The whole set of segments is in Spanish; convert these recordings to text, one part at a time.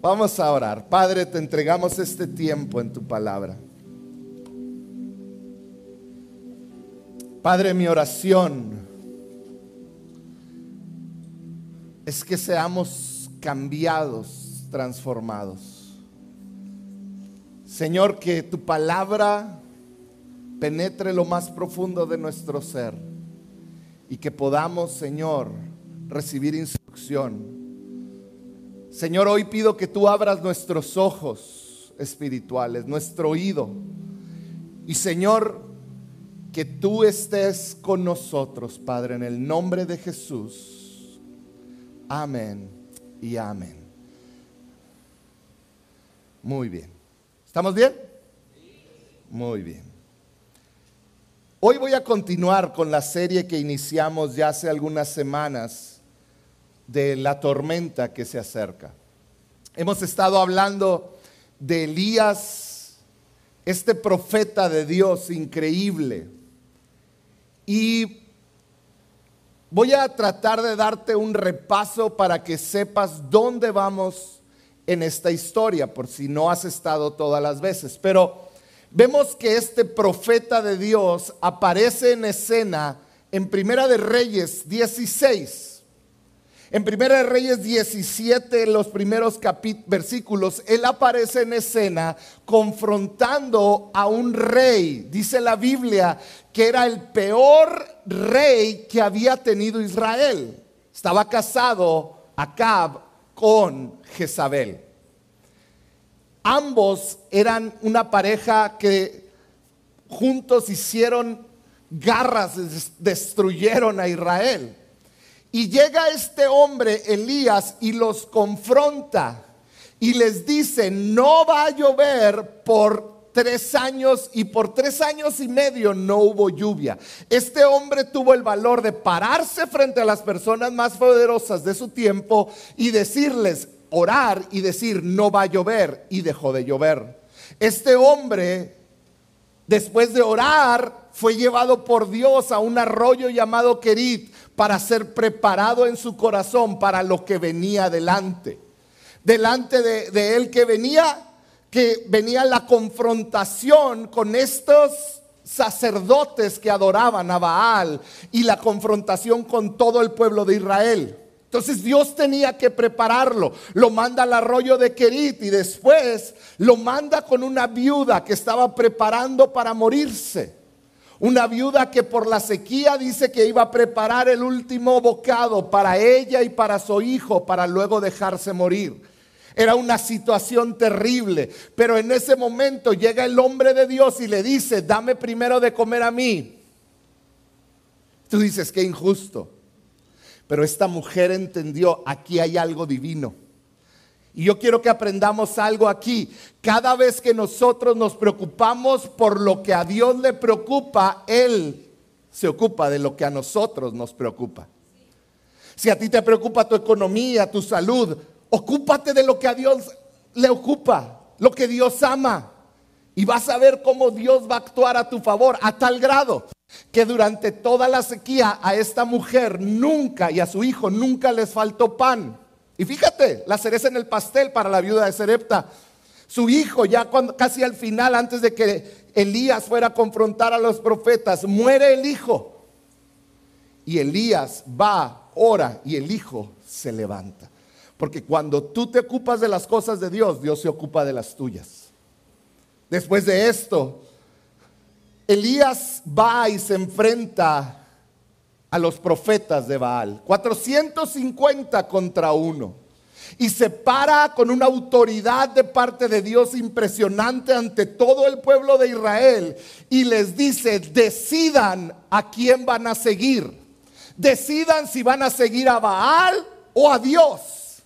Vamos a orar. Padre, te entregamos este tiempo en tu palabra. Padre, mi oración es que seamos cambiados, transformados. Señor, que tu palabra penetre lo más profundo de nuestro ser y que podamos, Señor, recibir instrucción. Señor, hoy pido que tú abras nuestros ojos espirituales, nuestro oído. Y Señor, que tú estés con nosotros, Padre, en el nombre de Jesús. Amén y amén. Muy bien. ¿Estamos bien? Muy bien. Hoy voy a continuar con la serie que iniciamos ya hace algunas semanas de la tormenta que se acerca. Hemos estado hablando de Elías, este profeta de Dios increíble. Y voy a tratar de darte un repaso para que sepas dónde vamos en esta historia, por si no has estado todas las veces. Pero vemos que este profeta de Dios aparece en escena en Primera de Reyes 16. En Primera de Reyes 17, los primeros versículos, él aparece en escena confrontando a un rey. Dice la Biblia que era el peor rey que había tenido Israel. Estaba casado Acab con Jezabel. Ambos eran una pareja que juntos hicieron garras, destruyeron a Israel. Y llega este hombre, Elías, y los confronta y les dice, no va a llover por tres años y por tres años y medio no hubo lluvia. Este hombre tuvo el valor de pararse frente a las personas más poderosas de su tiempo y decirles, orar y decir, no va a llover y dejó de llover. Este hombre, después de orar, fue llevado por Dios a un arroyo llamado Kerit para ser preparado en su corazón para lo que venía delante. Delante de, él que venía, que venía la confrontación con estos sacerdotes que adoraban a Baal y la confrontación con todo el pueblo de Israel. Entonces Dios tenía que prepararlo. Lo manda al arroyo de Kerit y después lo manda con una viuda que estaba preparando para morirse. Una viuda que por la sequía dice que iba a preparar el último bocado para ella y para su hijo para luego dejarse morir. Era una situación terrible, pero en ese momento llega el hombre de Dios y le dice, dame primero de comer a mí. Tú dices, qué injusto. Pero esta mujer entendió, aquí hay algo divino. Y yo quiero que aprendamos algo aquí. Cada vez que nosotros nos preocupamos por lo que a Dios le preocupa, Él se ocupa de lo que a nosotros nos preocupa. Si a ti te preocupa tu economía, tu salud, ocúpate de lo que a Dios le ocupa, lo que Dios ama. Y vas a ver cómo Dios va a actuar a tu favor a tal grado que durante toda la sequía a esta mujer nunca y a su hijo nunca les faltó pan. Y fíjate, la cereza en el pastel para la viuda de Serepta. Su hijo, ya cuando, casi al final, antes de que Elías fuera a confrontar a los profetas, muere el hijo. Y Elías va, ora y el hijo se levanta. Porque cuando tú te ocupas de las cosas de Dios, Dios se ocupa de las tuyas. Después de esto, Elías va y se enfrenta a los profetas de Baal. 450 contra uno. Y se para con una autoridad de parte de Dios impresionante ante todo el pueblo de Israel y les dice, decidan a quién van a seguir. Decidan si van a seguir a Baal o a Dios.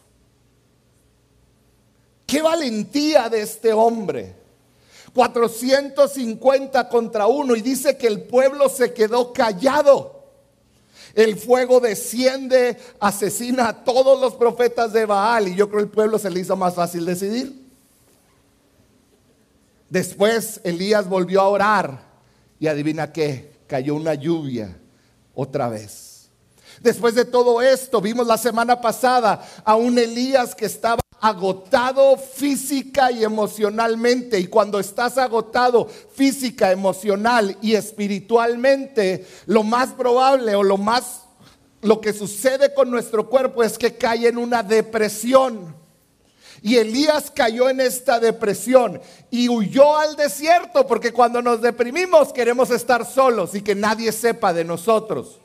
Qué valentía de este hombre. 450 contra uno y dice que el pueblo se quedó callado. El fuego desciende, asesina a todos los profetas de Baal y yo creo el pueblo se le hizo más fácil decidir. Después Elías volvió a orar y adivina qué, cayó una lluvia otra vez. Después de todo esto, vimos la semana pasada a un Elías que estaba agotado física y emocionalmente. Y cuando estás agotado física, emocional y espiritualmente, lo más probable o lo más lo que sucede con nuestro cuerpo es que cae en una depresión. Y Elías cayó en esta depresión y huyó al desierto porque cuando nos deprimimos queremos estar solos y que nadie sepa de nosotros.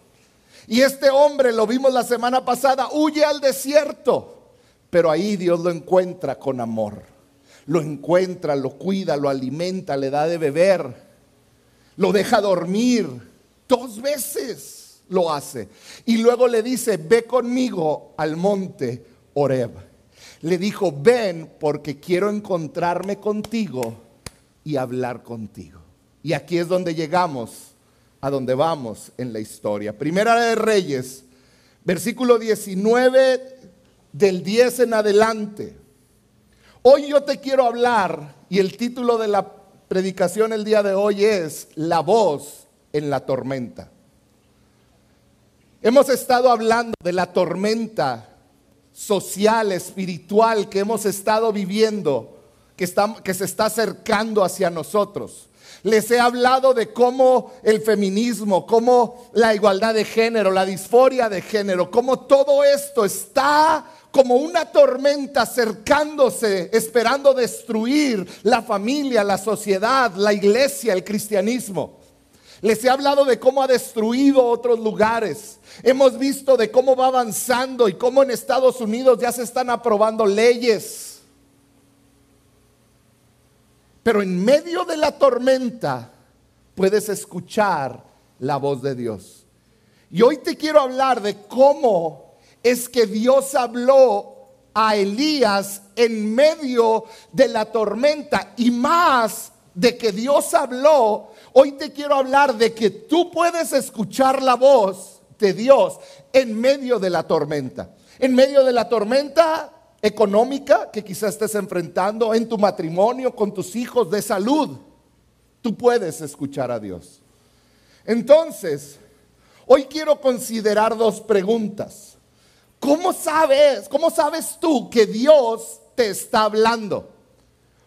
Y este hombre, lo vimos la semana pasada, huye al desierto, pero ahí Dios lo encuentra con amor. Lo encuentra, lo cuida, lo alimenta, le da de beber, lo deja dormir. Dos veces lo hace. Y luego le dice, ve conmigo al monte Oreb le dijo, ven porque quiero encontrarme contigo y hablar contigo. Y aquí es donde llegamos, a donde vamos en la historia. Primera de Reyes, versículo 19 del 10 en adelante. Hoy yo te quiero hablar y el título de la predicación el día de hoy es La voz en la tormenta. Hemos estado hablando de la tormenta social, espiritual que hemos estado viviendo, que, que se está acercando hacia nosotros. Les he hablado de cómo el feminismo, cómo la igualdad de género, la disforia de género, cómo todo esto está como una tormenta acercándose, esperando destruir la familia, la sociedad, la iglesia, el cristianismo. Les he hablado de cómo ha destruido otros lugares. Hemos visto de cómo va avanzando y cómo en Estados Unidos ya se están aprobando leyes. Pero en medio de la tormenta puedes escuchar la voz de Dios. Y hoy te quiero hablar de cómo es que Dios habló a Elías en medio de la tormenta y más de que Dios habló Hoy te quiero hablar de que tú puedes escuchar la voz de Dios en medio de la tormenta. En medio de la tormenta económica que quizás estés enfrentando, en tu matrimonio, con tus hijos, de salud, tú puedes escuchar a Dios. Entonces, hoy quiero considerar dos preguntas. ¿Cómo sabes, cómo sabes tú que Dios te está hablando?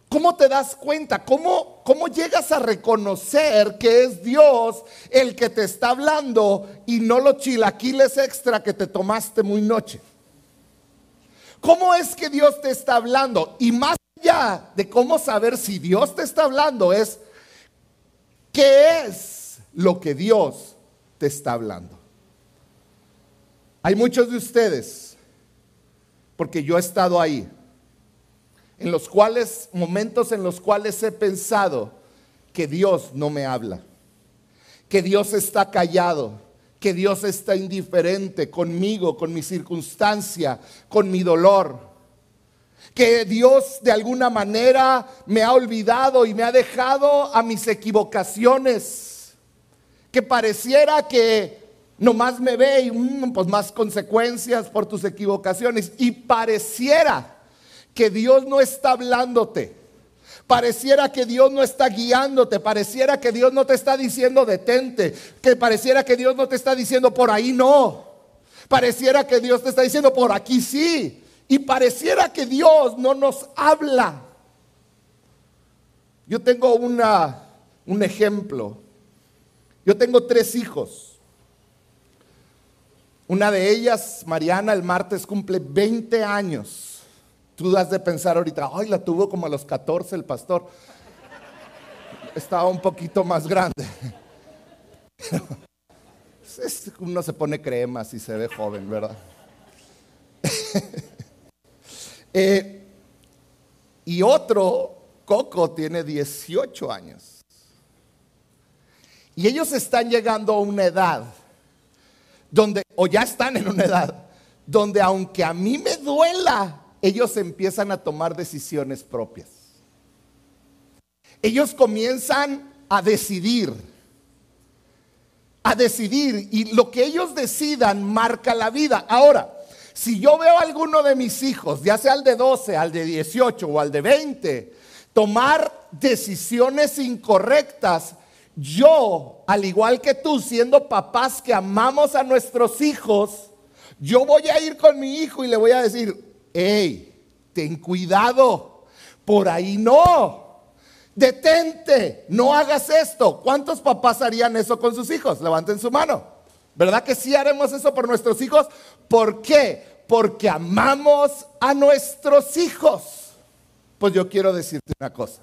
¿Cómo te das cuenta? ¿Cómo, ¿Cómo llegas a reconocer que es Dios el que te está hablando y no los chilaquiles extra que te tomaste muy noche? ¿Cómo es que Dios te está hablando? Y más allá de cómo saber si Dios te está hablando es, ¿qué es lo que Dios te está hablando? Hay muchos de ustedes, porque yo he estado ahí en los cuales, momentos en los cuales he pensado que Dios no me habla, que Dios está callado, que Dios está indiferente conmigo, con mi circunstancia, con mi dolor, que Dios de alguna manera me ha olvidado y me ha dejado a mis equivocaciones, que pareciera que nomás me ve y mm, pues más consecuencias por tus equivocaciones y pareciera que Dios no está hablándote. Pareciera que Dios no está guiándote, pareciera que Dios no te está diciendo detente, que pareciera que Dios no te está diciendo por ahí no. Pareciera que Dios te está diciendo por aquí sí. Y pareciera que Dios no nos habla. Yo tengo una, un ejemplo. Yo tengo tres hijos. Una de ellas, Mariana, el martes cumple 20 años. Tú das de pensar ahorita, ay, la tuvo como a los 14 el pastor. Estaba un poquito más grande. Uno se pone cremas y se ve joven, ¿verdad? Eh, y otro, Coco, tiene 18 años. Y ellos están llegando a una edad donde, o ya están en una edad, donde aunque a mí me duela ellos empiezan a tomar decisiones propias. Ellos comienzan a decidir, a decidir, y lo que ellos decidan marca la vida. Ahora, si yo veo a alguno de mis hijos, ya sea al de 12, al de 18 o al de 20, tomar decisiones incorrectas, yo, al igual que tú, siendo papás que amamos a nuestros hijos, yo voy a ir con mi hijo y le voy a decir, hey, ten cuidado, por ahí no. Detente, no hagas esto. ¿Cuántos papás harían eso con sus hijos? Levanten su mano. ¿Verdad que sí haremos eso por nuestros hijos? ¿Por qué? Porque amamos a nuestros hijos. Pues yo quiero decirte una cosa.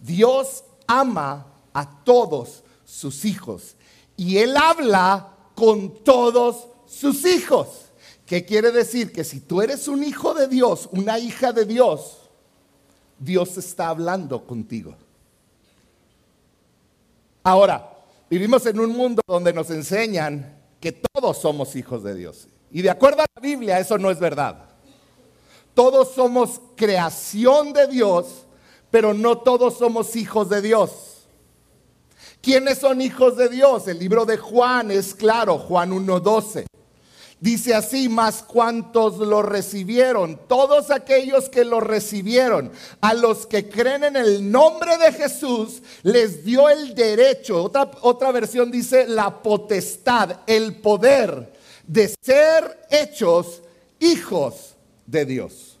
Dios ama a todos sus hijos y Él habla con todos sus hijos. ¿Qué quiere decir? Que si tú eres un hijo de Dios, una hija de Dios, Dios está hablando contigo. Ahora, vivimos en un mundo donde nos enseñan que todos somos hijos de Dios. Y de acuerdo a la Biblia, eso no es verdad. Todos somos creación de Dios, pero no todos somos hijos de Dios. ¿Quiénes son hijos de Dios? El libro de Juan es claro, Juan 1.12. Dice así, más cuantos lo recibieron, todos aquellos que lo recibieron, a los que creen en el nombre de Jesús, les dio el derecho, otra, otra versión dice la potestad, el poder de ser hechos hijos de Dios.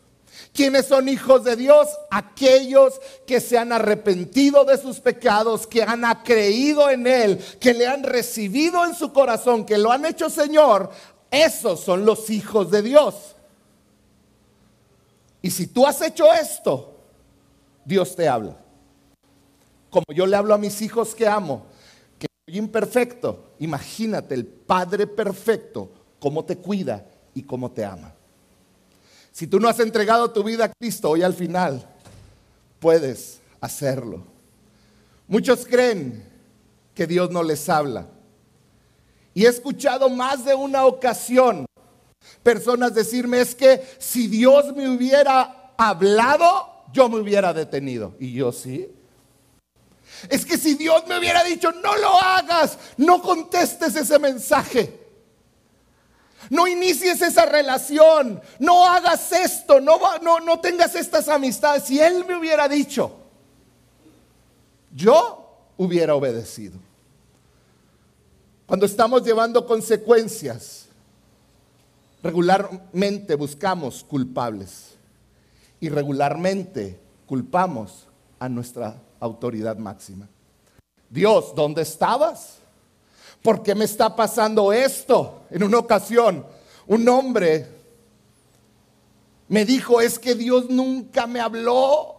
¿Quiénes son hijos de Dios? Aquellos que se han arrepentido de sus pecados, que han creído en Él, que le han recibido en su corazón, que lo han hecho Señor, esos son los hijos de Dios. Y si tú has hecho esto, Dios te habla. Como yo le hablo a mis hijos que amo, que soy imperfecto, imagínate el Padre perfecto, cómo te cuida y cómo te ama. Si tú no has entregado tu vida a Cristo, hoy al final puedes hacerlo. Muchos creen que Dios no les habla. Y he escuchado más de una ocasión personas decirme es que si Dios me hubiera hablado, yo me hubiera detenido. Y yo sí. Es que si Dios me hubiera dicho, no lo hagas, no contestes ese mensaje. No inicies esa relación, no hagas esto, no, no, no tengas estas amistades. Si Él me hubiera dicho, yo hubiera obedecido. Cuando estamos llevando consecuencias, regularmente buscamos culpables y regularmente culpamos a nuestra autoridad máxima. Dios, ¿dónde estabas? ¿Por qué me está pasando esto? En una ocasión, un hombre me dijo, es que Dios nunca me habló.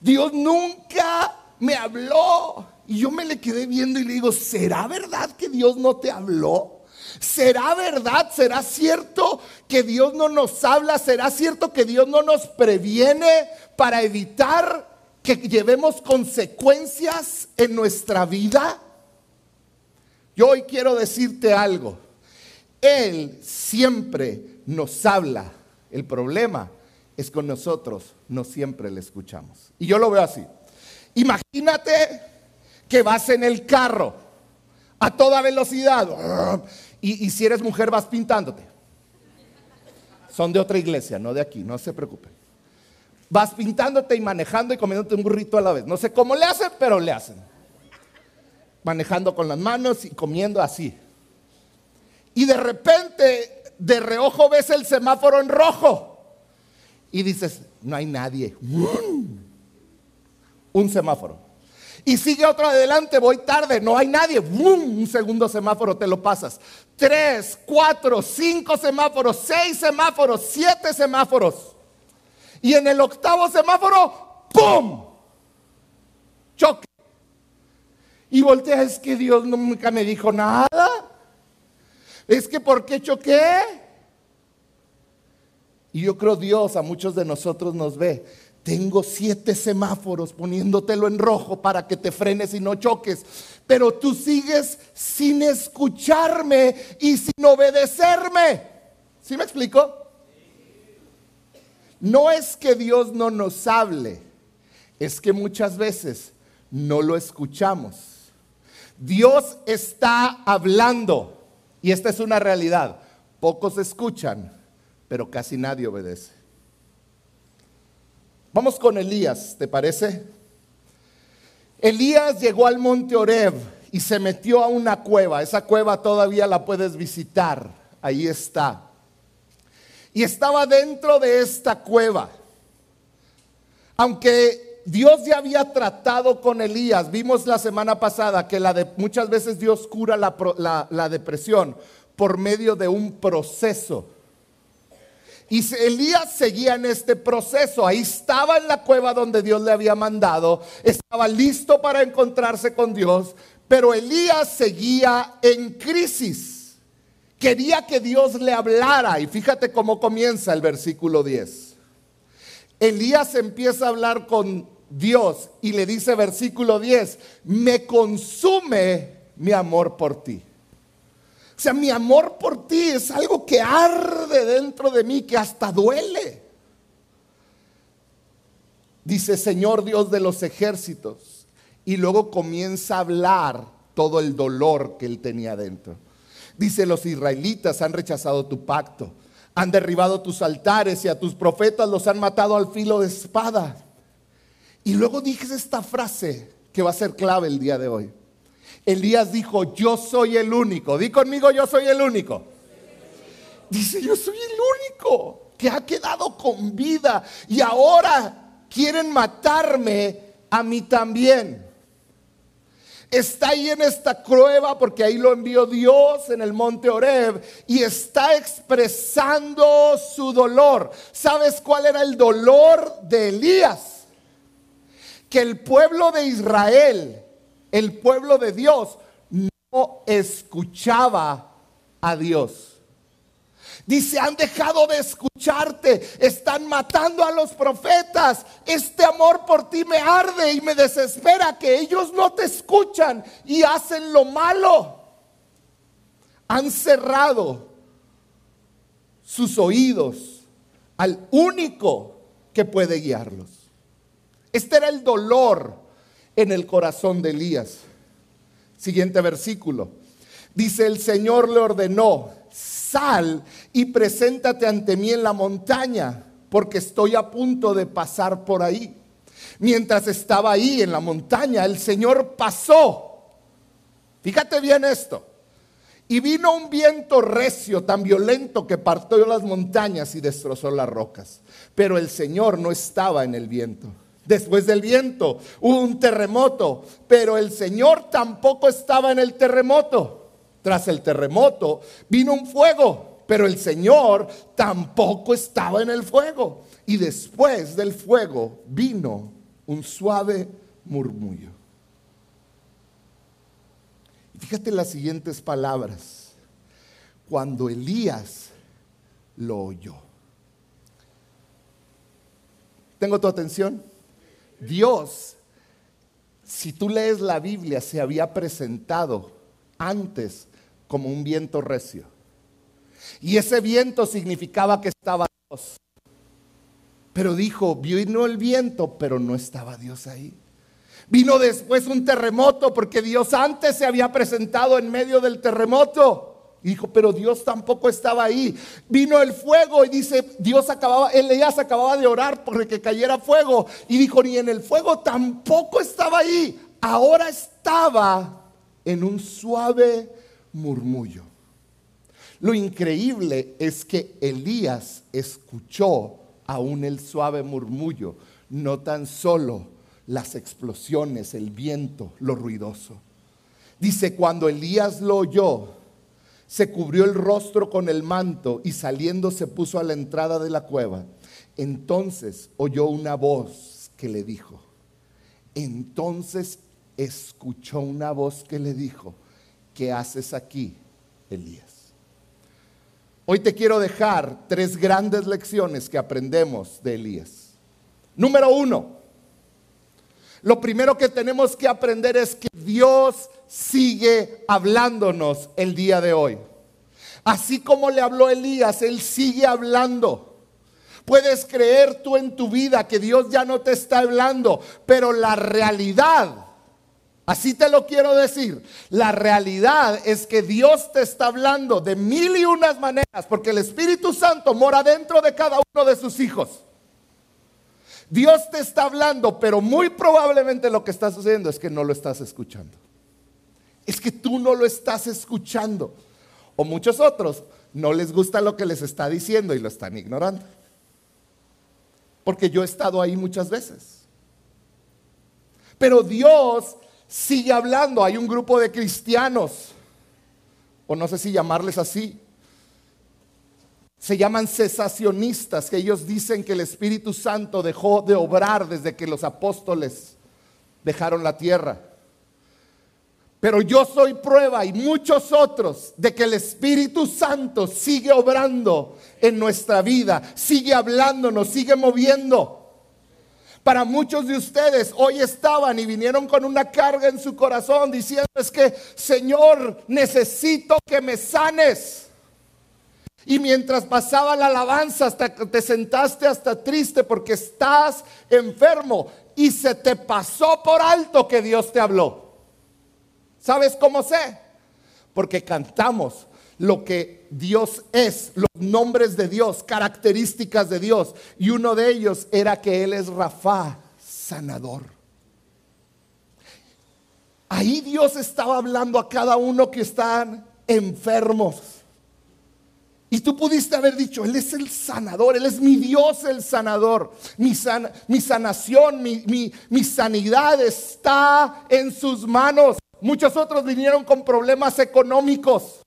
Dios nunca me habló. Y yo me le quedé viendo y le digo, ¿será verdad que Dios no te habló? ¿Será verdad? ¿Será cierto que Dios no nos habla? ¿Será cierto que Dios no nos previene para evitar que llevemos consecuencias en nuestra vida? Yo hoy quiero decirte algo. Él siempre nos habla. El problema es con nosotros no siempre le escuchamos. Y yo lo veo así. Imagínate que vas en el carro a toda velocidad y, si eres mujer vas pintándote. Son de otra iglesia, no de aquí, no se preocupen. Vas pintándote y manejando y comiéndote un burrito a la vez. No sé cómo le hacen, pero le hacen. Manejando con las manos y comiendo así. Y de repente, de reojo ves el semáforo en rojo. Y dices, no hay nadie. Un semáforo. Y sigue otro adelante, voy tarde, no hay nadie. Un segundo semáforo te lo pasas. Tres, cuatro, cinco semáforos, seis semáforos, siete semáforos. Y en el octavo semáforo, ¡pum! Choque. Y voltea, es que Dios nunca me dijo nada. Es que ¿por qué choqué? Y yo creo Dios a muchos de nosotros nos ve tengo siete semáforos poniéndotelo en rojo para que te frenes y no choques. Pero tú sigues sin escucharme y sin obedecerme. ¿Sí me explico? No es que Dios no nos hable, es que muchas veces no lo escuchamos. Dios está hablando y esta es una realidad. Pocos escuchan, pero casi nadie obedece. Vamos con Elías, ¿te parece? Elías llegó al monte Oreb y se metió a una cueva. Esa cueva todavía la puedes visitar. Ahí está. y estaba dentro de esta cueva. Aunque Dios ya había tratado con Elías, vimos la semana pasada que muchas veces Dios cura la, la depresión por medio de un proceso. Y Elías seguía en este proceso. Ahí estaba en la cueva donde Dios le había mandado. Estaba listo para encontrarse con Dios. Pero Elías seguía en crisis. Quería que Dios le hablara. Y fíjate cómo comienza el versículo 10. Elías empieza a hablar con Dios y le dice versículo 10, me consume mi amor por ti. O sea, mi amor por ti es algo que arde dentro de mí, que hasta duele. Dice Señor Dios de los ejércitos. Y luego comienza a hablar todo el dolor que él tenía dentro. Dice, los israelitas han rechazado tu pacto, han derribado tus altares y a tus profetas los han matado al filo de espada. Y luego dije esta frase que va a ser clave el día de hoy. Elías dijo, yo soy el único. Di conmigo, yo soy el único. Dice, yo soy el único que ha quedado con vida y ahora quieren matarme a mí también. Está ahí en esta prueba porque ahí lo envió Dios en el monte Oreb y está expresando su dolor. ¿Sabes cuál era el dolor de Elías? Que el pueblo de Israel el pueblo de Dios no escuchaba a Dios. Dice, han dejado de escucharte, están matando a los profetas. Este amor por ti me arde y me desespera que ellos no te escuchan y hacen lo malo. Han cerrado sus oídos al único que puede guiarlos. Este era el dolor en el corazón de Elías. Siguiente versículo. Dice, el Señor le ordenó, sal y preséntate ante mí en la montaña, porque estoy a punto de pasar por ahí. Mientras estaba ahí en la montaña, el Señor pasó. Fíjate bien esto. Y vino un viento recio tan violento que partió las montañas y destrozó las rocas. Pero el Señor no estaba en el viento. Después del viento hubo un terremoto, pero el Señor tampoco estaba en el terremoto. Tras el terremoto vino un fuego, pero el Señor tampoco estaba en el fuego. Y después del fuego vino un suave murmullo. Fíjate las siguientes palabras. Cuando Elías lo oyó. ¿Tengo tu atención? Dios, si tú lees la Biblia, se había presentado antes como un viento recio. Y ese viento significaba que estaba Dios. Pero dijo, vino el viento, pero no estaba Dios ahí. Vino después un terremoto porque Dios antes se había presentado en medio del terremoto. Dijo, pero Dios tampoco estaba ahí. Vino el fuego y dice, Dios acababa, Elías acababa de orar por que cayera fuego. Y dijo, ni en el fuego tampoco estaba ahí. Ahora estaba en un suave murmullo. Lo increíble es que Elías escuchó aún el suave murmullo, no tan solo las explosiones, el viento, lo ruidoso. Dice, cuando Elías lo oyó, se cubrió el rostro con el manto y saliendo se puso a la entrada de la cueva. Entonces oyó una voz que le dijo, entonces escuchó una voz que le dijo, ¿qué haces aquí, Elías? Hoy te quiero dejar tres grandes lecciones que aprendemos de Elías. Número uno, lo primero que tenemos que aprender es que Dios sigue hablándonos el día de hoy. Así como le habló Elías, Él sigue hablando. Puedes creer tú en tu vida que Dios ya no te está hablando, pero la realidad, así te lo quiero decir, la realidad es que Dios te está hablando de mil y unas maneras, porque el Espíritu Santo mora dentro de cada uno de sus hijos. Dios te está hablando, pero muy probablemente lo que está sucediendo es que no lo estás escuchando. Es que tú no lo estás escuchando. O muchos otros no les gusta lo que les está diciendo y lo están ignorando. Porque yo he estado ahí muchas veces. Pero Dios sigue hablando. Hay un grupo de cristianos, o no sé si llamarles así, se llaman cesacionistas, que ellos dicen que el Espíritu Santo dejó de obrar desde que los apóstoles dejaron la tierra. Pero yo soy prueba y muchos otros de que el Espíritu Santo sigue obrando en nuestra vida, sigue hablándonos, sigue moviendo. Para muchos de ustedes hoy estaban y vinieron con una carga en su corazón diciendo es que Señor necesito que me sanes. Y mientras pasaba la alabanza, hasta te sentaste hasta triste porque estás enfermo y se te pasó por alto que Dios te habló. ¿Sabes cómo sé? Porque cantamos lo que Dios es, los nombres de Dios, características de Dios. Y uno de ellos era que Él es Rafa, sanador. Ahí Dios estaba hablando a cada uno que están enfermos. Y tú pudiste haber dicho, Él es el sanador, Él es mi Dios el sanador. Mi, sanación, mi sanidad está en sus manos. Muchos otros vinieron con problemas económicos.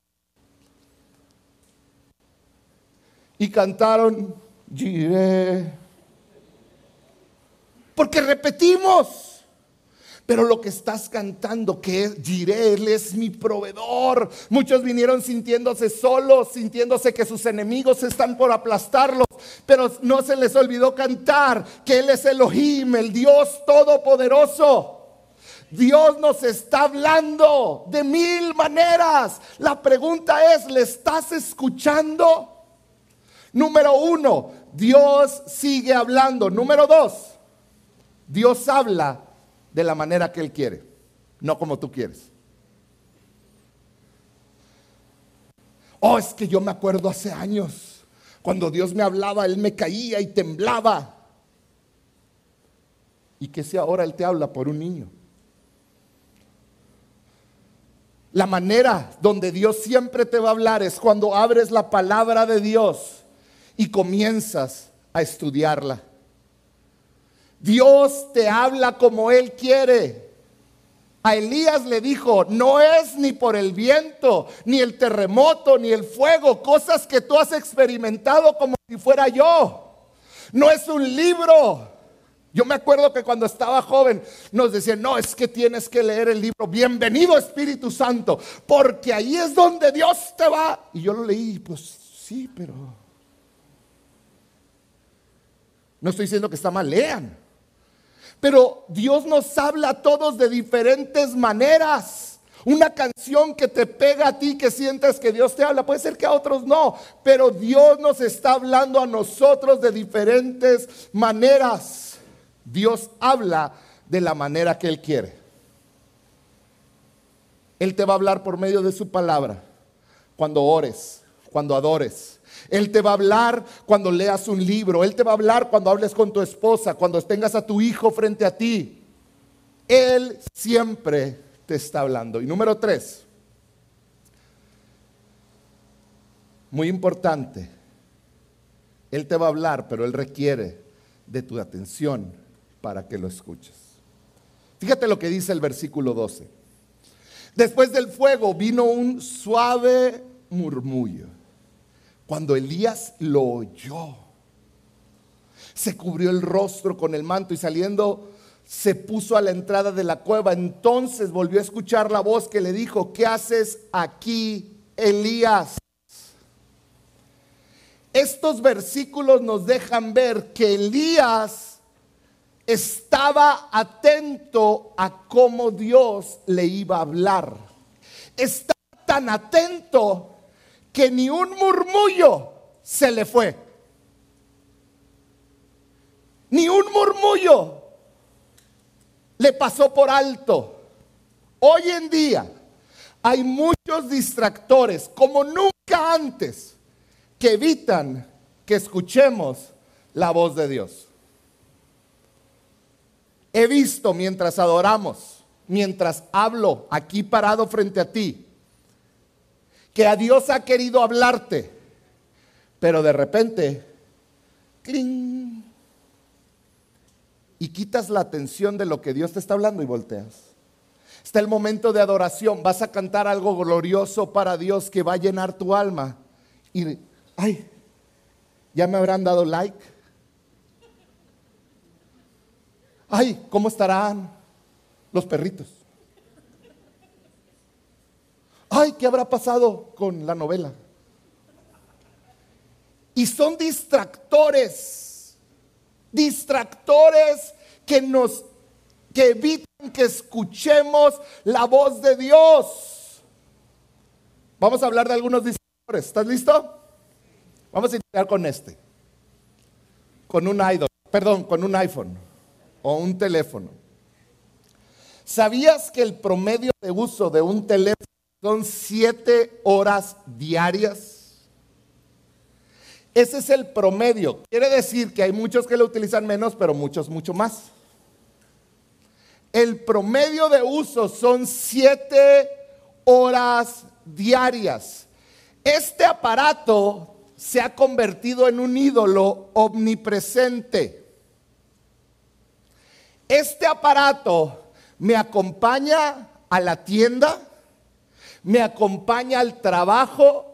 Y cantaron, giré. Porque repetimos. Pero lo que estás cantando, que es Él es mi proveedor. Muchos vinieron sintiéndose solos, sintiéndose que sus enemigos están por aplastarlos. Pero no se les olvidó cantar que Él es Elohim, el Dios Todopoderoso. Dios nos está hablando de mil maneras. La pregunta es, ¿le estás escuchando? Número uno, Dios sigue hablando. Número dos, Dios habla de la manera que Él quiere, no como tú quieres. Oh, es que yo me acuerdo hace años, cuando Dios me hablaba, Él me caía y temblaba. ¿Y que si ahora Él te habla por un niño? La manera donde Dios siempre te va a hablar es cuando abres la palabra de Dios y comienzas a estudiarla. Dios te habla como Él quiere. A Elías le dijo, no es ni por el viento, ni el terremoto, ni el fuego, cosas que tú has experimentado como si fuera yo. No es un libro, yo me acuerdo que cuando estaba joven nos decían, no, es que tienes que leer el libro, bienvenido Espíritu Santo, porque ahí es donde Dios te va. Y yo lo leí, pues sí, pero... No estoy diciendo que está mal, lean. Pero Dios nos habla a todos de diferentes maneras. Una canción que te pega a ti, que sientes que Dios te habla, puede ser que a otros no, pero Dios nos está hablando a nosotros de diferentes maneras. Dios habla de la manera que Él quiere. Él te va a hablar por medio de su palabra cuando ores, cuando adores. Él te va a hablar cuando leas un libro. Él te va a hablar cuando hables con tu esposa, cuando tengas a tu hijo frente a ti. Él siempre te está hablando. Y número tres, muy importante, Él te va a hablar, pero Él requiere de tu atención para que lo escuches. Fíjate lo que dice el versículo 12. Después del fuego vino un suave murmullo. Cuando Elías lo oyó, se cubrió el rostro con el manto y saliendo se puso a la entrada de la cueva. Entonces volvió a escuchar la voz que le dijo, ¿qué haces aquí, Elías? Estos versículos nos dejan ver que Elías estaba atento a cómo Dios le iba a hablar. Estaba tan atento que ni un murmullo se le fue. Ni un murmullo le pasó por alto. Hoy en día hay muchos distractores, como nunca antes, que evitan que escuchemos la voz de Dios he visto mientras adoramos, mientras hablo aquí parado frente a ti, que a Dios ha querido hablarte, Pero de repente, ¡cling! Y quitas la atención de lo que Dios te está hablando y volteas. Está el momento de adoración. Vas a cantar algo glorioso para Dios que va a llenar tu alma. Y, ay, ¿ya me habrán dado like? Ay, ¿cómo estarán los perritos? Ay, ¿qué habrá pasado con la novela? Y son distractores, distractores que nos que evitan que escuchemos la voz de Dios. Vamos a hablar de algunos distractores. ¿Estás listo? Vamos a iniciar con este. Con un iPhone, perdón, con un iPhone o un teléfono. ¿Sabías que el promedio de uso de un teléfono son siete horas diarias? Ese es el promedio. Quiere decir que hay muchos que lo utilizan menos, pero muchos mucho más. El promedio de uso son siete horas diarias. Este aparato se ha convertido en un ídolo omnipresente. Este aparato me acompaña a la tienda, me acompaña al trabajo,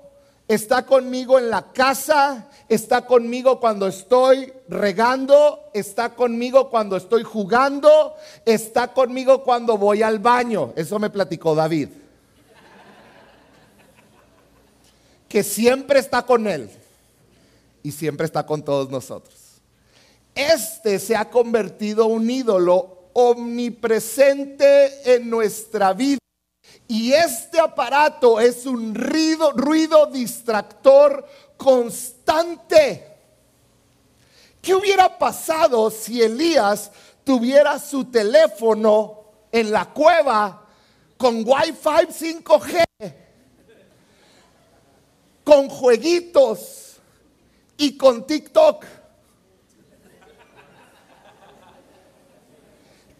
está conmigo en la casa, está conmigo cuando estoy regando, está conmigo cuando estoy jugando, está conmigo cuando voy al baño. Eso me platicó David. Que siempre está con él y siempre está con todos nosotros. Este se ha convertido un ídolo omnipresente en nuestra vida. Y este aparato es un ruido, ruido distractor constante. ¿Qué hubiera pasado si Elías tuviera su teléfono en la cueva con Wi-Fi 5G, con jueguitos y con TikTok?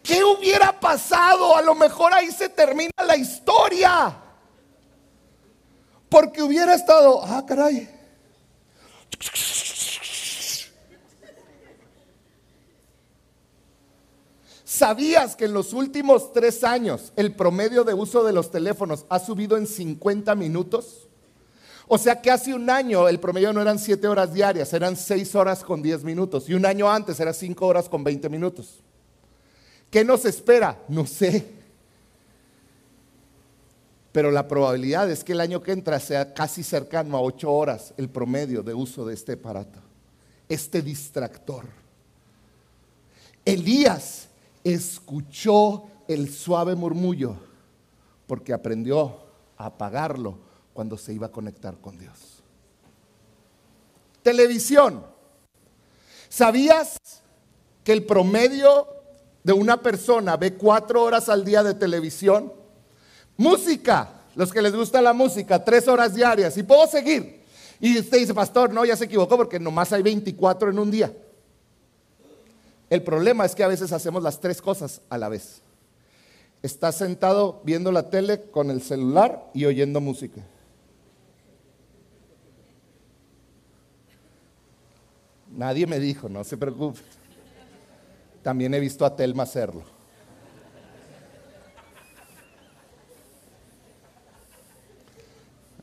¿Qué hubiera pasado? A lo mejor ahí se termina la historia. Porque hubiera estado, ah, caray. ¿Sabías que en los últimos tres años el promedio de uso de los teléfonos ha subido en 50 minutos? O sea que hace un año el promedio no eran 7 horas diarias, eran 6 horas con 10 minutos. Y un año antes era 5 horas con 20 minutos. ¿Qué nos espera? No sé. Pero la probabilidad es que el año que entra sea casi cercano a ocho horas el promedio de uso de este aparato, este distractor. Elías escuchó el suave murmullo porque aprendió a apagarlo cuando se iba a conectar con Dios. Televisión. ¿Sabías que el promedio de una persona ve cuatro horas al día de televisión. Música, los que les gusta la música, tres horas diarias. Y puedo seguir. Y usted dice, pastor, no, ya se equivocó porque nomás hay 24 en un día. El problema es que a veces hacemos las tres cosas a la vez. Estás sentado viendo la tele con el celular y oyendo música. Nadie me dijo, no se preocupe. También he visto a Telma hacerlo.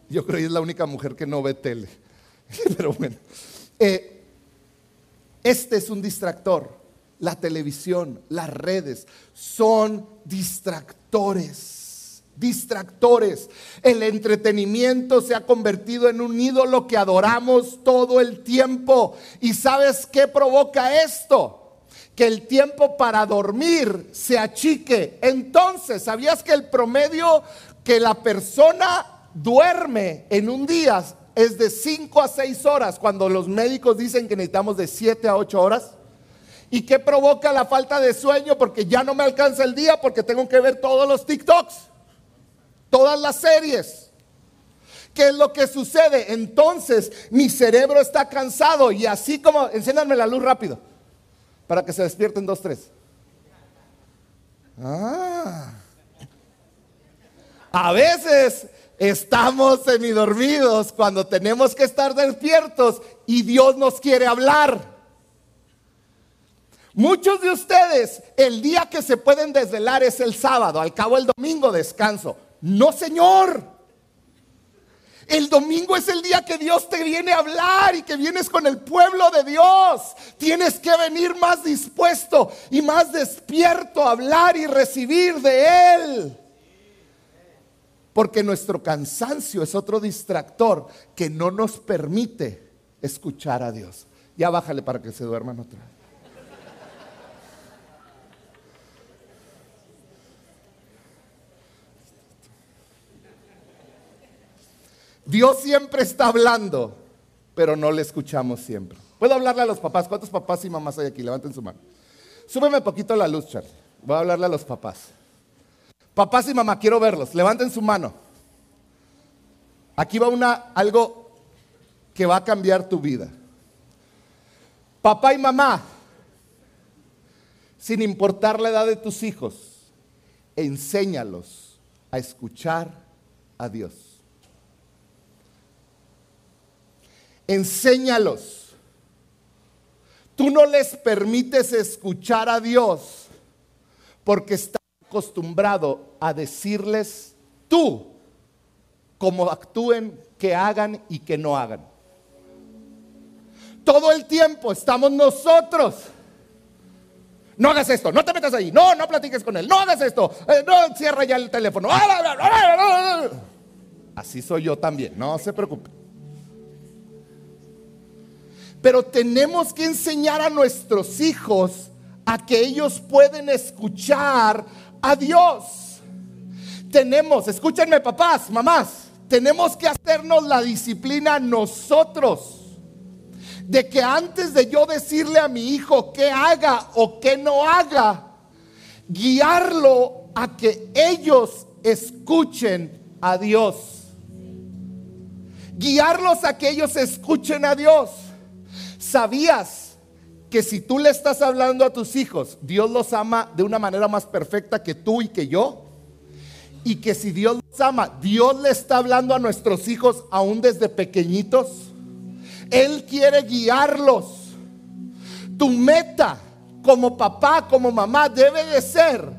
Yo creo que es la única mujer que no ve tele. Pero bueno, eh, este es un distractor. La televisión, las redes son distractores. Distractores. El entretenimiento se ha convertido en un ídolo que adoramos todo el tiempo. ¿Y sabes qué provoca esto? Que el tiempo para dormir se achique. Entonces, ¿sabías que el promedio que la persona duerme en un día es de 5 a 6 horas cuando los médicos dicen que necesitamos de 7 a 8 horas? ¿Y qué provoca la falta de sueño? Porque ya no me alcanza el día porque tengo que ver todos los TikToks, todas las series. ¿Qué es lo que sucede? Entonces mi cerebro está cansado y así como, enciéndanme la luz rápido para que se despierten dos, tres. Ah. A veces Estamos semidormidos cuando tenemos que estar despiertos y Dios nos quiere hablar. Muchos de ustedes, el día que se pueden desvelar es el sábado, al cabo el domingo descanso. No, Señor. El domingo es el día que Dios te viene a hablar y que vienes con el pueblo de Dios. Tienes que venir más dispuesto y más despierto a hablar y recibir de Él. Porque nuestro cansancio es otro distractor que no nos permite escuchar a Dios. Ya bájale para que se duerman otra vez. Dios siempre está hablando, pero no le escuchamos siempre. ¿Puedo hablarle a los papás? ¿Cuántos papás y mamás hay aquí? Levanten su mano. Súbeme poquito la luz, Charlie. Voy a hablarle a los papás. Papás y mamá, quiero verlos. Levanten su mano. Aquí va una, algo que va a cambiar tu vida. Papá y mamá, sin importar la edad de tus hijos, enséñalos a escuchar a Dios. Enséñalos. Tú no les permites escuchar a Dios porque estás acostumbrado a decirles tú cómo actúen, que hagan y que no hagan. Todo el tiempo estamos nosotros. No hagas esto, no te metas ahí, no, no platiques con él, no hagas esto, eh, no cierra ya el teléfono. Así soy yo también, no se preocupe. Pero tenemos que enseñar a nuestros hijos a que ellos pueden escuchar a Dios. Tenemos, escúchenme papás, mamás, tenemos que hacernos la disciplina nosotros. De que antes de yo decirle a mi hijo qué haga o qué no haga, guiarlo a que ellos escuchen a Dios. Guiarlos a que ellos escuchen a Dios. ¿Sabías que si tú le estás hablando a tus hijos, Dios los ama de una manera más perfecta que tú y que yo? Y que si Dios los ama, Dios le está hablando a nuestros hijos aún desde pequeñitos. Él quiere guiarlos. Tu meta como papá, como mamá, debe de ser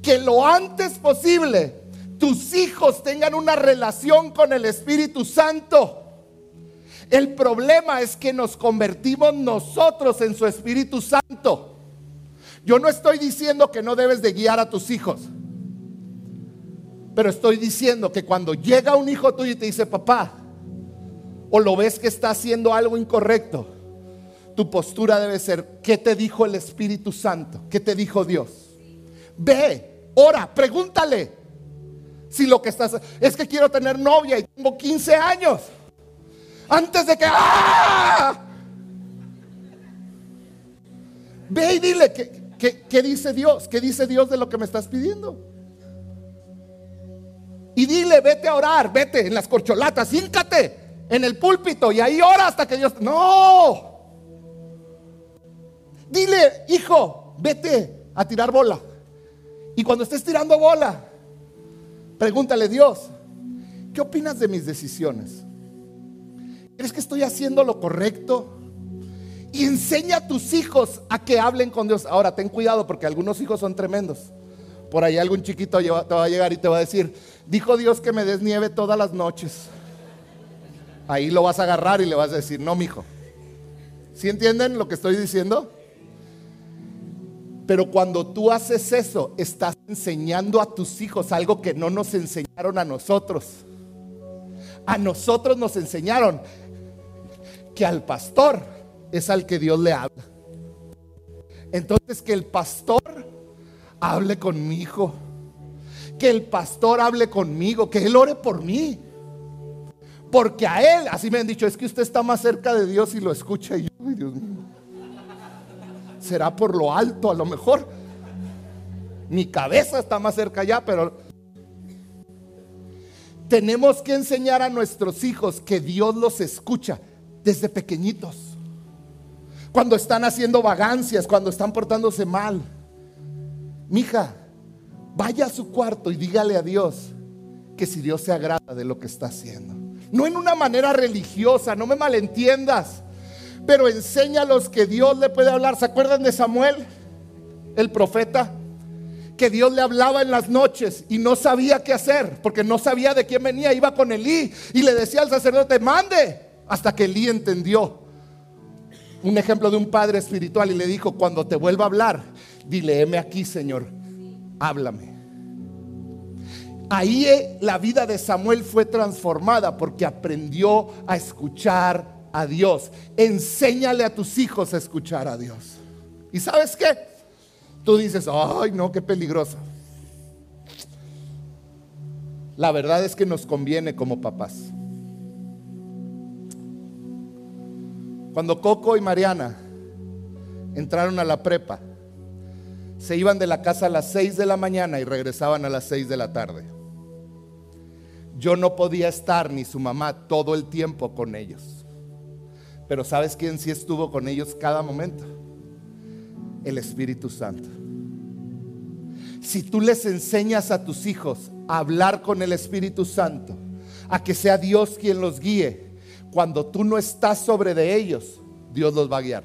que lo antes posible tus hijos tengan una relación con el Espíritu Santo. El problema es que nos convertimos nosotros en su Espíritu Santo. Yo no estoy diciendo que no debes de guiar a tus hijos. Pero estoy diciendo que cuando llega un hijo tuyo y te dice, papá, o lo ves que está haciendo algo incorrecto, tu postura debe ser, ¿qué te dijo el Espíritu Santo? ¿Qué te dijo Dios? Ve, ora, pregúntale si lo que estás... Es que quiero tener novia y tengo 15 años antes de que... ¡ah! Ve y dile, ¿qué, dice Dios? ¿Qué dice Dios de lo que me estás pidiendo? Y dile, vete a orar, vete en las corcholatas, híncate en el púlpito y ahí ora hasta que Dios... No. Dile, hijo, vete a tirar bola. Y cuando estés tirando bola, pregúntale, Dios, ¿qué opinas de mis decisiones? ¿Crees que estoy haciendo lo correcto? Y enseña a tus hijos a que hablen con Dios. Ahora, ten cuidado porque algunos hijos son tremendos. Por ahí algún chiquito te va a llegar y te va a decir, dijo Dios que me des nieve todas las noches. Ahí lo vas a agarrar y le vas a decir, no, mijo. ¿Sí entienden lo que estoy diciendo? Pero cuando tú haces eso, estás enseñando a tus hijos algo que no nos enseñaron a nosotros. A nosotros nos enseñaron que al pastor es al que Dios le habla. Entonces que el pastor hable con mi hijo. Que el pastor hable conmigo, que él ore por mí. Porque a él, así me han dicho, es que usted está más cerca de Dios y lo escucha y yo, Dios mío. Será por lo alto, a lo mejor. Mi cabeza está más cerca ya, pero tenemos que enseñar a nuestros hijos que Dios los escucha desde pequeñitos. Cuando están haciendo vagancias, cuando están portándose mal. Mija, vaya a su cuarto y dígale a Dios que si Dios se agrada de lo que está haciendo. No en una manera religiosa, no me malentiendas, pero enséñalos que Dios le puede hablar. ¿Se acuerdan de Samuel, el profeta? Que Dios le hablaba en las noches y no sabía qué hacer, porque no sabía de quién venía. Iba con Elí y le decía al sacerdote, mande, hasta que Elí entendió. Un ejemplo de un padre espiritual y le dijo, cuando te vuelva a hablar, dile, aquí, Señor, háblame. Ahí eh, la vida de Samuel fue transformada porque aprendió a escuchar a Dios. Enséñale a tus hijos a escuchar a Dios. ¿Y sabes qué? Tú dices, ay no, qué peligroso. La verdad es que nos conviene como papás. Cuando Coco y Mariana entraron a la prepa, se iban de la casa a las 6 de la mañana y regresaban a las 6 de la tarde yo no podía estar ni su mamá todo el tiempo con ellos. Pero ¿sabes quién sí estuvo con ellos cada momento? El Espíritu Santo. Si tú les enseñas a tus hijos a hablar con el Espíritu Santo, a que sea Dios quien los guíe, cuando tú no estás sobre de ellos, Dios los va a guiar.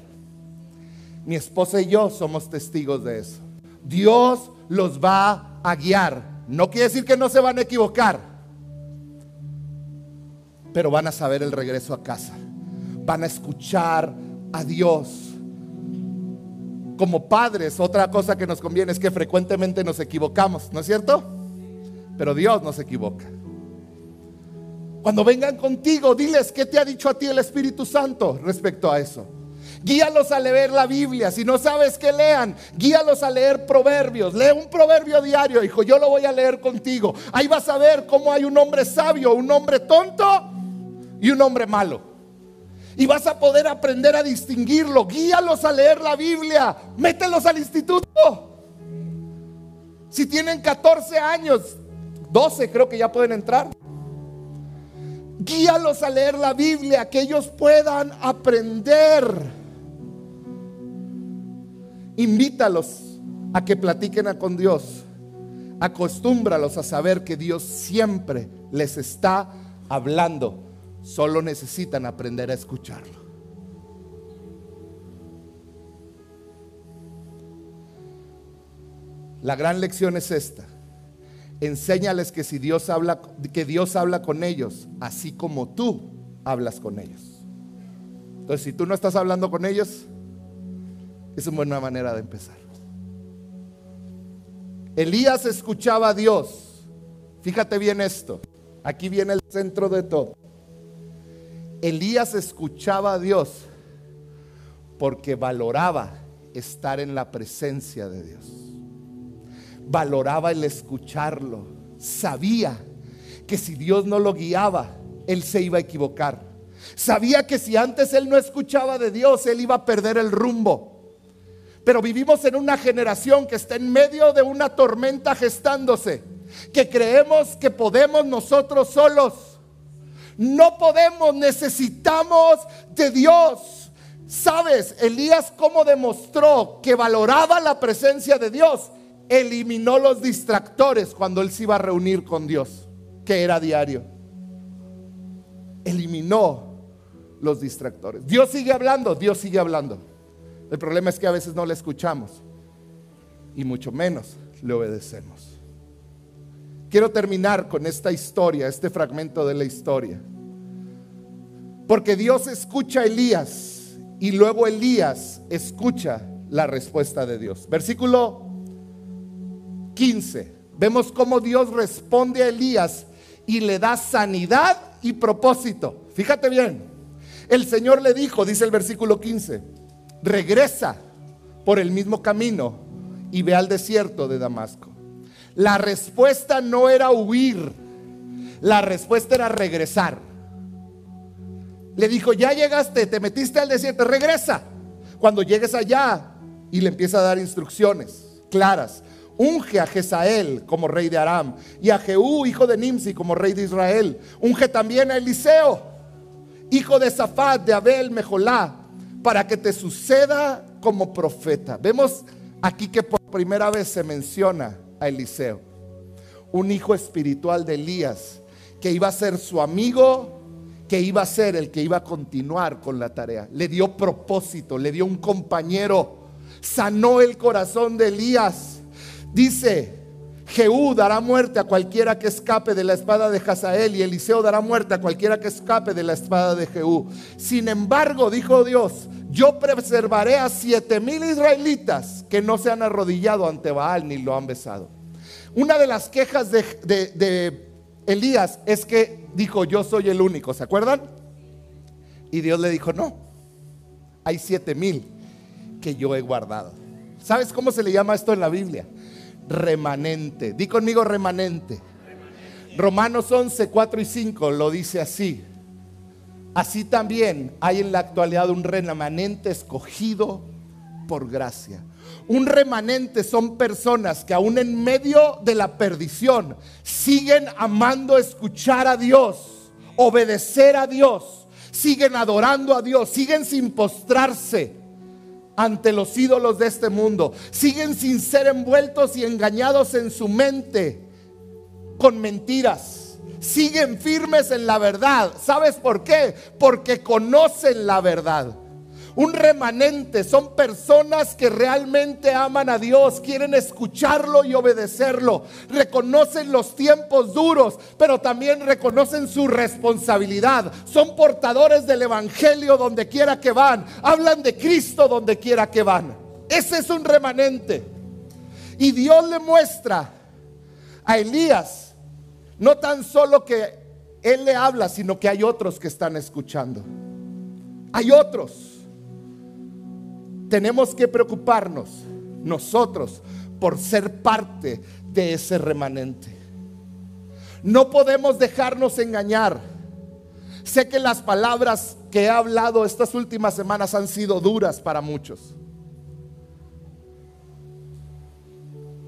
Mi esposa y yo somos testigos de eso. Dios los va a guiar. No quiere decir que no se van a equivocar pero van a saber el regreso a casa. Van a escuchar a Dios. Como padres, otra cosa que nos conviene es que frecuentemente nos equivocamos, ¿no es cierto? Pero Dios no se equivoca. Cuando vengan contigo, diles qué te ha dicho a ti el Espíritu Santo respecto a eso. Guíalos a leer la Biblia. Si no sabes que lean, guíalos a leer proverbios. Lee un proverbio diario, hijo. Yo lo voy a leer contigo. Ahí vas a ver cómo hay un hombre sabio, un hombre tonto y un hombre malo. Y vas a poder aprender a distinguirlo. Guíalos a leer la Biblia. Mételos al instituto. Si tienen 14 años, 12 creo que ya pueden entrar. Guíalos a leer la Biblia, que ellos puedan aprender. Invítalos a que platiquen con Dios. Acostúmbralos a saber que Dios siempre les está hablando Solo necesitan aprender a escucharlo. La gran lección es esta. Enséñales que si Dios habla que Dios habla con ellos, así como tú hablas con ellos. Entonces, si tú no estás hablando con ellos, es una buena manera de empezar. Elías escuchaba a Dios. Fíjate bien esto. Aquí viene el centro de todo. Elías escuchaba a Dios porque valoraba estar en la presencia de Dios. Valoraba el escucharlo. Sabía que si Dios no lo guiaba, él se iba a equivocar. Sabía que si antes él no escuchaba de Dios, él iba a perder el rumbo. Pero vivimos en una generación que está en medio de una tormenta gestándose, que creemos que podemos nosotros solos no podemos, necesitamos de Dios. ¿Sabes? Elías cómo demostró que valoraba la presencia de Dios. Eliminó los distractores cuando él se iba a reunir con Dios, que era diario. Eliminó los distractores. Dios sigue hablando, Dios sigue hablando. El problema es que a veces no le escuchamos y mucho menos le obedecemos. Quiero terminar con esta historia, este fragmento de la historia. Porque Dios escucha a Elías y luego Elías escucha la respuesta de Dios. Versículo 15. Vemos cómo Dios responde a Elías y le da sanidad y propósito. Fíjate bien. El Señor le dijo, dice el versículo 15, regresa por el mismo camino y ve al desierto de Damasco. La respuesta no era huir, la respuesta era regresar. Le dijo, ya llegaste, te metiste al desierto, regresa. Cuando llegues allá y le empieza a dar instrucciones claras. Unge a Jezael como rey de Aram y a Jehú, hijo de Nimsi, como rey de Israel. Unge también a Eliseo, hijo de Zafat, de Abel, Mejolá, para que te suceda como profeta. Vemos aquí que por primera vez se menciona a Eliseo. un hijo espiritual de Elías, que iba a ser su amigo, que iba a ser el que iba a continuar con la tarea. Le dio propósito, le dio un compañero, sanó el corazón de Elías. Dice, Jehú dará muerte a cualquiera que escape de la espada de Hazael y Eliseo dará muerte a cualquiera que escape de la espada de Jehú. Sin embargo, dijo Dios, yo preservaré a siete mil israelitas que no se han arrodillado ante Baal ni lo han besado. Una de las quejas de, de Elías es que dijo, yo soy el único, ¿se acuerdan? Y Dios le dijo, no, hay siete mil que yo he guardado. ¿Sabes cómo se le llama esto en la Biblia? Remanente. Di conmigo remanente. Romanos 11, 4 y 5 lo dice así. Así también hay en la actualidad un remanente escogido por gracia. Un remanente son personas que aún en medio de la perdición siguen amando escuchar a Dios, obedecer a Dios, siguen adorando a Dios, siguen sin postrarse ante los ídolos de este mundo. Siguen sin ser envueltos y engañados en su mente con mentiras. Siguen firmes en la verdad. ¿Sabes por qué? Porque conocen la verdad. Un remanente son personas que realmente aman a Dios, quieren escucharlo y obedecerlo. Reconocen los tiempos duros, pero también reconocen su responsabilidad. Son portadores del Evangelio donde quiera que van. Hablan de Cristo donde quiera que van. Ese es un remanente. Y Dios le muestra a Elías no tan solo que él le habla, sino que hay otros que están escuchando. Hay otros tenemos que preocuparnos nosotros por ser parte de ese remanente. No podemos dejarnos engañar. Sé que las palabras que he hablado estas últimas semanas han sido duras para muchos.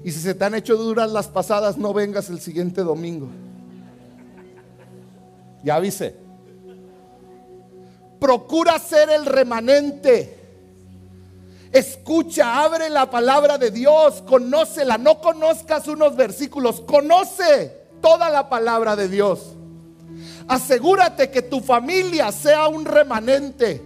Y si se te han hecho duras las pasadas, no vengas el siguiente domingo. Ya avise. Procura ser el remanente Escucha, abre la palabra de Dios, conócela. No conozcas unos versículos, conoce toda la palabra de Dios. Asegúrate que tu familia sea un remanente.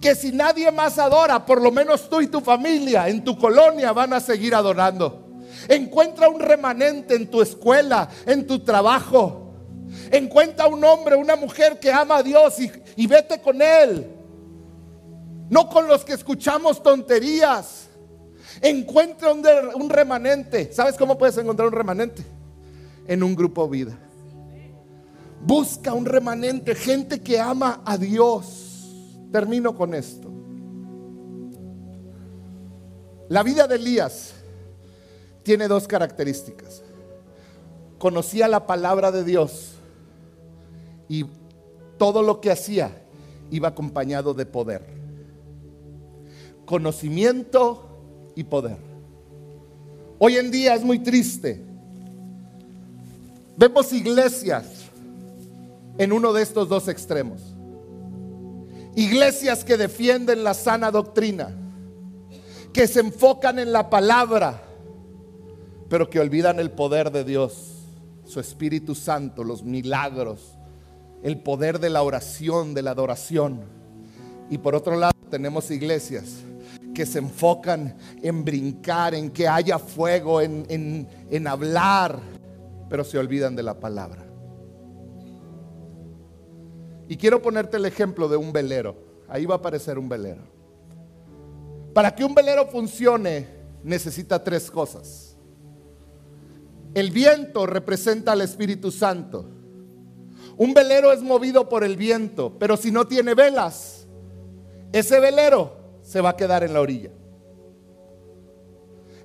Que si nadie más adora, por lo menos tú y tu familia en tu colonia van a seguir adorando. Encuentra un remanente en tu escuela, en tu trabajo. Encuentra un hombre, una mujer que ama a Dios y, vete con él no con los que escuchamos tonterías. Encuentra un, remanente. ¿Sabes cómo puedes encontrar un remanente? En un grupo vida. Busca un remanente, gente que ama a Dios. Termino con esto. La vida de Elías tiene dos características. Conocía la palabra de Dios y todo lo que hacía iba acompañado de poder conocimiento y poder. Hoy en día es muy triste. Vemos iglesias en uno de estos dos extremos. Iglesias que defienden la sana doctrina, que se enfocan en la palabra, pero que olvidan el poder de Dios, su Espíritu Santo, los milagros, el poder de la oración, de la adoración. Y por otro lado tenemos iglesias que se enfocan en brincar, en que haya fuego, en, en hablar, pero se olvidan de la palabra. Y quiero ponerte el ejemplo de un velero. Ahí va a aparecer un velero. Para que un velero funcione necesita tres cosas. El viento representa al Espíritu Santo. Un velero es movido por el viento, pero si no tiene velas, ese velero se va a quedar en la orilla.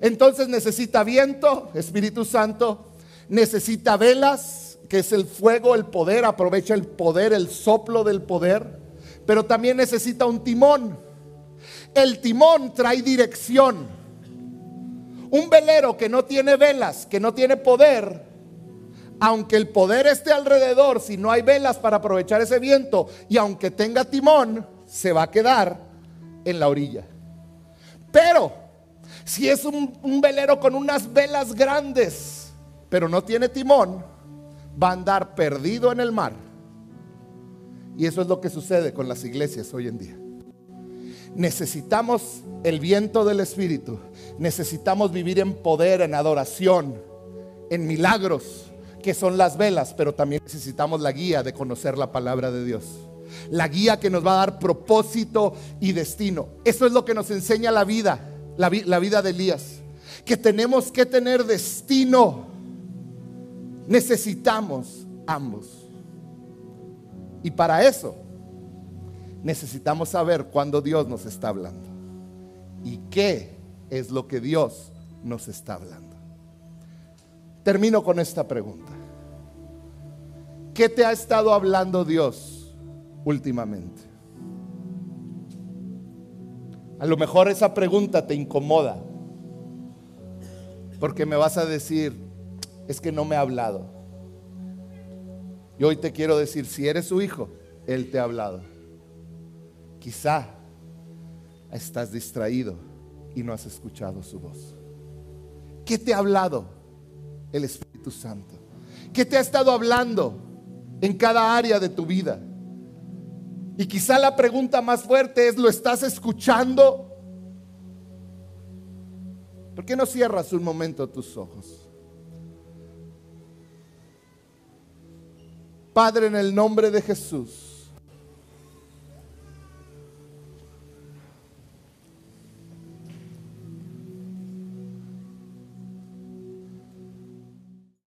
Entonces necesita viento, Espíritu Santo, necesita velas, que es el fuego, el poder, aprovecha el poder, el soplo del poder, pero también necesita un timón. El timón trae dirección. Un velero que no tiene velas, que no tiene poder, aunque el poder esté alrededor, si no hay velas para aprovechar ese viento y aunque tenga timón, se va a quedar en la orilla. Pero si es un, velero con unas velas grandes, pero no tiene timón, va a andar perdido en el mar. Y eso es lo que sucede con las iglesias hoy en día. Necesitamos el viento del Espíritu. Necesitamos vivir en poder, en adoración, en milagros, que son las velas, pero también necesitamos la guía de conocer la palabra de Dios. La guía que nos va a dar propósito y destino. Eso es lo que nos enseña la vida, la, vida de Elías. Que tenemos que tener destino. Necesitamos ambos. Y para eso necesitamos saber cuándo Dios nos está hablando y qué es lo que Dios nos está hablando. Termino con esta pregunta. ¿Qué te ha estado hablando Dios últimamente? A lo mejor esa pregunta te incomoda, porque me vas a decir, es que no me ha hablado. Y hoy te quiero decir, si eres su hijo, Él te ha hablado. Quizá estás distraído y no has escuchado su voz. ¿Qué te ha hablado el Espíritu Santo? ¿Qué te ha estado hablando en cada área de tu vida? Y quizá la pregunta más fuerte es, ¿lo estás escuchando? ¿Por qué no cierras un momento tus ojos? Padre, en el nombre de Jesús.